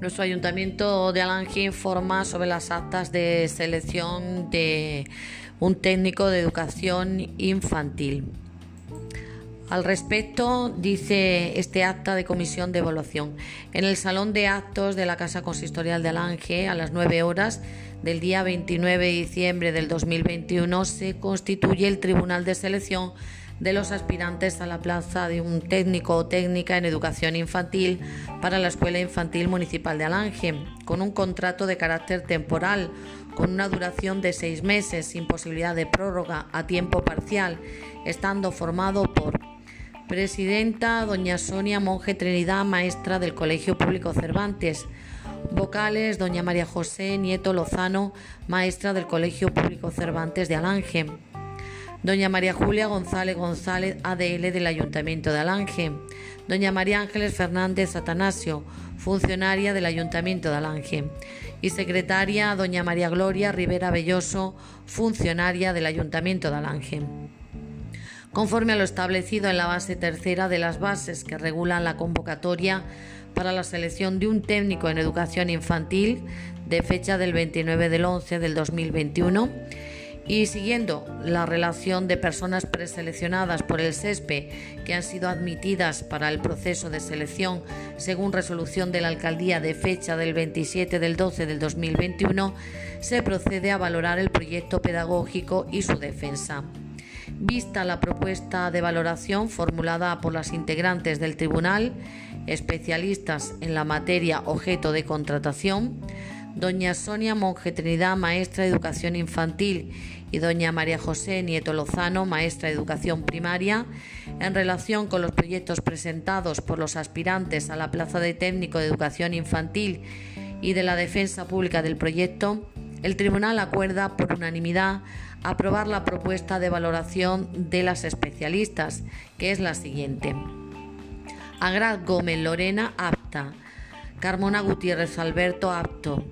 Nuestro ayuntamiento de Alange informa sobre las actas de selección de un técnico de educación infantil. Al respecto, dice este acta de comisión de evaluación. En el salón de actos de la Casa Consistorial de Alange, a las 9 horas del día 29 de diciembre del 2021, se constituye el Tribunal de Selección de los aspirantes a la plaza de un técnico o técnica en educación infantil para la Escuela Infantil Municipal de Alange, con un contrato de carácter temporal, con una duración de seis meses, sin posibilidad de prórroga a tiempo parcial, estando formado por Presidenta doña Sonia Monje Trinidad, maestra del Colegio Público Cervantes. Vocales doña María José Nieto Lozano, maestra del Colegio Público Cervantes de Alange. Doña María Julia González González, ADL del Ayuntamiento de Alange. Doña María Ángeles Fernández Atanasio, funcionaria del Ayuntamiento de Alange. Y secretaria Doña María Gloria Rivera Belloso, funcionaria del Ayuntamiento de Alange. Conforme a lo establecido en la base tercera de las bases que regulan la convocatoria para la selección de un técnico en educación infantil de fecha del 29 del 11 del 2021, y siguiendo la relación de personas preseleccionadas por el SESPE que han sido admitidas para el proceso de selección según resolución de la alcaldía de fecha del 27 del 12 del 2021, se procede a valorar el proyecto pedagógico y su defensa. Vista la propuesta de valoración formulada por las integrantes del tribunal, especialistas en la materia objeto de contratación, doña Sonia Monje Trinidad, maestra de educación infantil, y doña María José Nieto Lozano, maestra de educación primaria, en relación con los proyectos presentados por los aspirantes a la plaza de técnico de educación infantil y de la defensa pública del proyecto, el tribunal acuerda por unanimidad aprobar la propuesta de valoración de las especialistas, que es la siguiente. Agrad Gómez Lorena, apta. Carmona Gutiérrez Alberto, apto.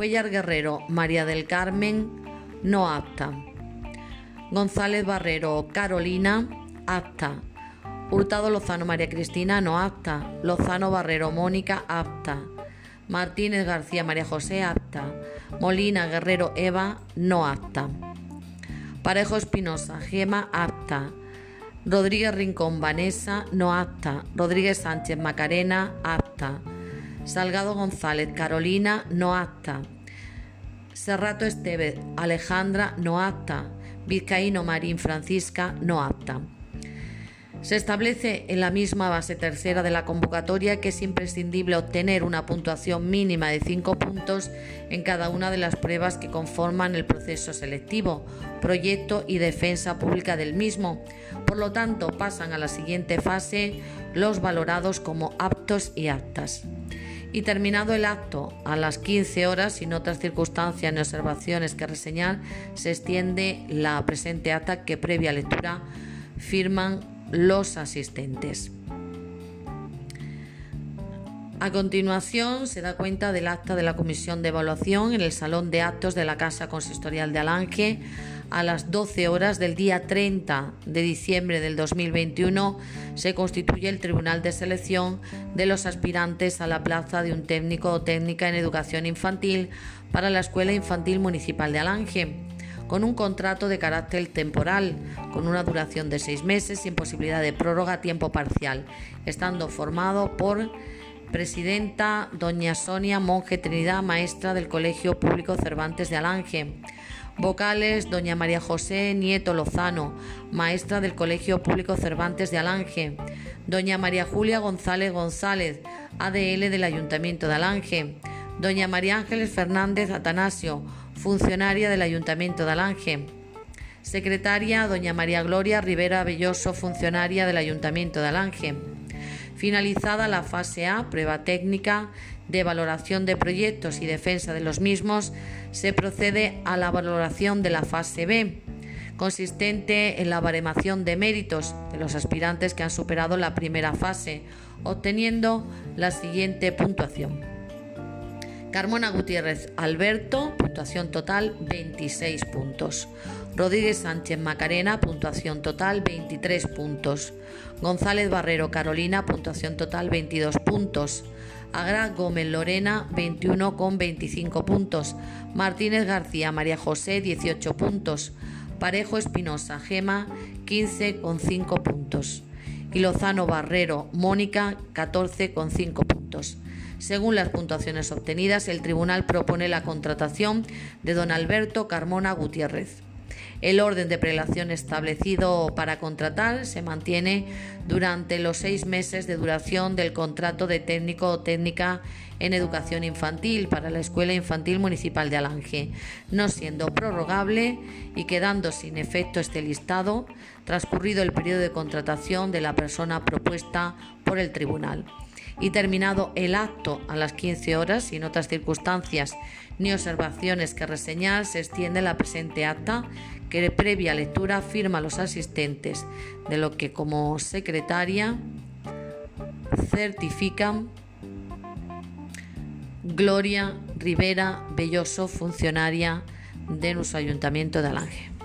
Cuellar Guerrero, María del Carmen, no apta. González Barrero, Carolina, apta. Hurtado Lozano María Cristina, no apta. Lozano Barrero Mónica, apta. Martínez García María José, apta. Molina Guerrero Eva, no apta. Parejo Espinosa, Gema, apta. Rodríguez Rincón Vanessa, no apta. Rodríguez Sánchez Macarena, apta. Salgado González Carolina, no apta. Serrato Estevez Alejandra, no apta. Vizcaíno Marín Francisca, no apta. Se establece en la misma base tercera de la convocatoria que es imprescindible obtener una puntuación mínima de 5 puntos en cada una de las pruebas que conforman el proceso selectivo, proyecto y defensa pública del mismo. Por lo tanto, pasan a la siguiente fase los valorados como aptos y aptas. Y terminado el acto a las 15 horas, sin otras circunstancias ni observaciones que reseñar, se extiende la presente acta que previa lectura firman los asistentes. A continuación se da cuenta del acta de la comisión de evaluación en el salón de actos de la Casa Consistorial de Alange a las 12 horas del día 30 de diciembre del 2021 se constituye el Tribunal de Selección de los aspirantes a la plaza de un técnico o técnica en educación infantil para la Escuela Infantil Municipal de Alange con un contrato de carácter temporal, con una duración de seis meses sin posibilidad de prórroga a tiempo parcial, estando formado por presidenta doña Sonia Monje Trinidad, maestra del Colegio Público Cervantes de Alange. Vocales, doña María José Nieto Lozano, maestra del Colegio Público Cervantes de Alange. Doña María Julia González González, ADL del Ayuntamiento de Alange. Doña María Ángeles Fernández Atanasio, funcionaria del Ayuntamiento de Alange. Secretaria, doña María Gloria Rivera Belloso, funcionaria del Ayuntamiento de Alange. Finalizada la fase A, prueba técnica de valoración de proyectos y defensa de los mismos, se procede a la valoración de la fase B, consistente en la baremación de méritos de los aspirantes que han superado la primera fase, obteniendo la siguiente puntuación. Carmona Gutiérrez Alberto, puntuación total 26 puntos. Rodríguez Sánchez Macarena, puntuación total 23 puntos. González Barrero Carolina, puntuación total 22 puntos. Agra Gómez Lorena 21 con 25 puntos. Martínez García María José 18 puntos. Parejo Espinosa Gema 15 con 5 puntos. Y Lozano Barrero Mónica 14 con 5 puntos. Según las puntuaciones obtenidas, el tribunal propone la contratación de don Alberto Carmona Gutiérrez. El orden de prelación establecido para contratar se mantiene durante los seis meses de duración del contrato de técnico o técnica en educación infantil para la Escuela Infantil Municipal de Alange, no siendo prorrogable y quedando sin efecto este listado transcurrido el periodo de contratación de la persona propuesta por el tribunal y terminado el acto a las 15 horas, sin otras circunstancias ni observaciones que reseñar, se extiende la presente acta que previa lectura firma los asistentes, de lo que como secretaria certifican Gloria Rivera Belloso, funcionaria de nuestro Ayuntamiento de Alange.